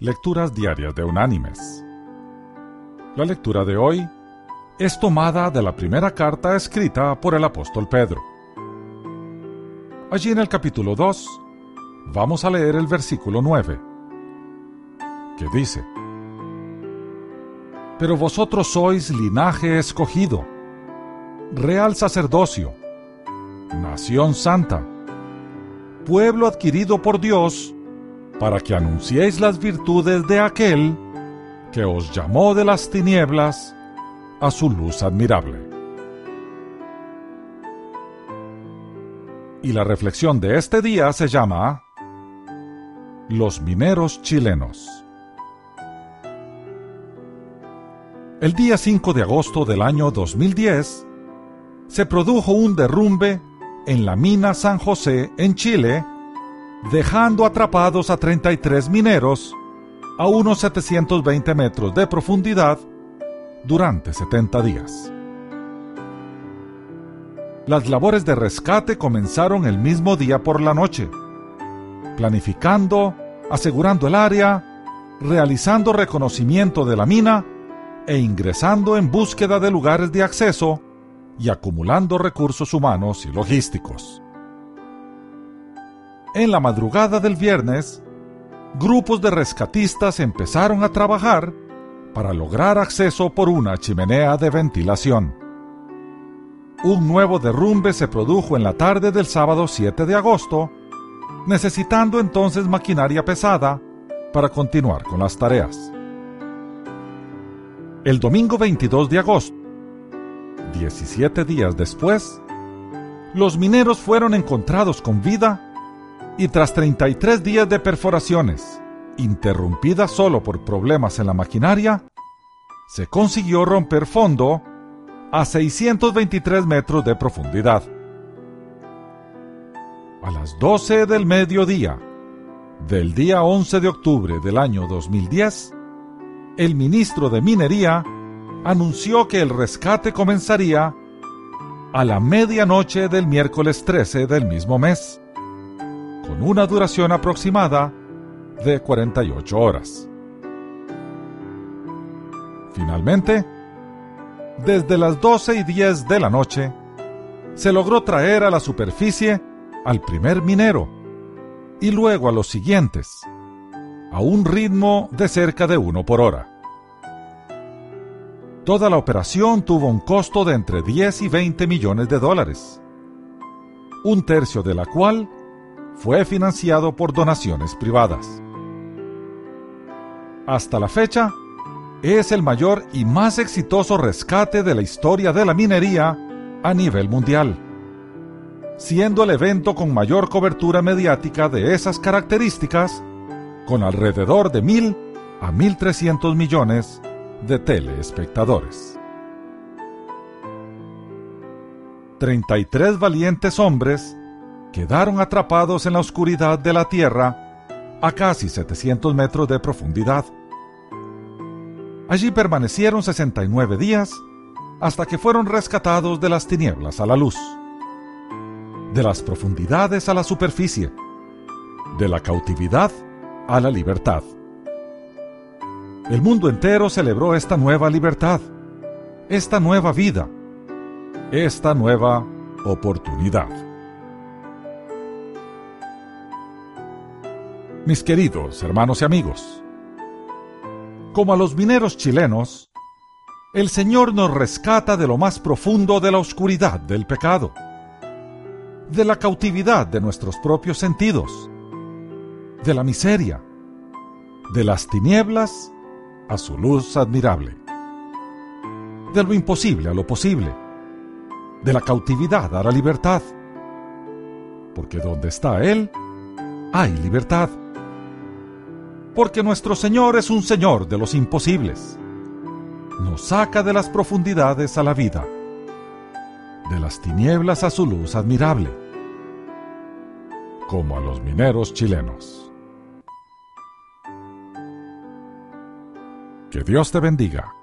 Lecturas Diarias de Unánimes. La lectura de hoy es tomada de la primera carta escrita por el apóstol Pedro. Allí en el capítulo 2 vamos a leer el versículo 9, que dice, Pero vosotros sois linaje escogido, real sacerdocio, nación santa, pueblo adquirido por Dios, para que anunciéis las virtudes de aquel que os llamó de las tinieblas a su luz admirable. Y la reflexión de este día se llama Los mineros chilenos. El día 5 de agosto del año 2010 se produjo un derrumbe en la mina San José en Chile dejando atrapados a 33 mineros a unos 720 metros de profundidad durante 70 días. Las labores de rescate comenzaron el mismo día por la noche, planificando, asegurando el área, realizando reconocimiento de la mina e ingresando en búsqueda de lugares de acceso y acumulando recursos humanos y logísticos. En la madrugada del viernes, grupos de rescatistas empezaron a trabajar para lograr acceso por una chimenea de ventilación. Un nuevo derrumbe se produjo en la tarde del sábado 7 de agosto, necesitando entonces maquinaria pesada para continuar con las tareas. El domingo 22 de agosto, 17 días después, los mineros fueron encontrados con vida y tras 33 días de perforaciones, interrumpidas solo por problemas en la maquinaria, se consiguió romper fondo a 623 metros de profundidad. A las 12 del mediodía del día 11 de octubre del año 2010, el ministro de Minería anunció que el rescate comenzaría a la medianoche del miércoles 13 del mismo mes con una duración aproximada de 48 horas. Finalmente, desde las 12 y 10 de la noche, se logró traer a la superficie al primer minero y luego a los siguientes, a un ritmo de cerca de uno por hora. Toda la operación tuvo un costo de entre 10 y 20 millones de dólares, un tercio de la cual fue financiado por donaciones privadas. Hasta la fecha, es el mayor y más exitoso rescate de la historia de la minería a nivel mundial, siendo el evento con mayor cobertura mediática de esas características, con alrededor de mil a 1.300 millones de teleespectadores. 33 valientes hombres quedaron atrapados en la oscuridad de la Tierra a casi 700 metros de profundidad. Allí permanecieron 69 días hasta que fueron rescatados de las tinieblas a la luz, de las profundidades a la superficie, de la cautividad a la libertad. El mundo entero celebró esta nueva libertad, esta nueva vida, esta nueva oportunidad. Mis queridos hermanos y amigos. Como a los mineros chilenos, el Señor nos rescata de lo más profundo de la oscuridad del pecado, de la cautividad de nuestros propios sentidos, de la miseria, de las tinieblas a su luz admirable, de lo imposible a lo posible, de la cautividad a la libertad, porque donde está Él, hay libertad porque nuestro Señor es un Señor de los imposibles. Nos saca de las profundidades a la vida, de las tinieblas a su luz admirable, como a los mineros chilenos. Que Dios te bendiga.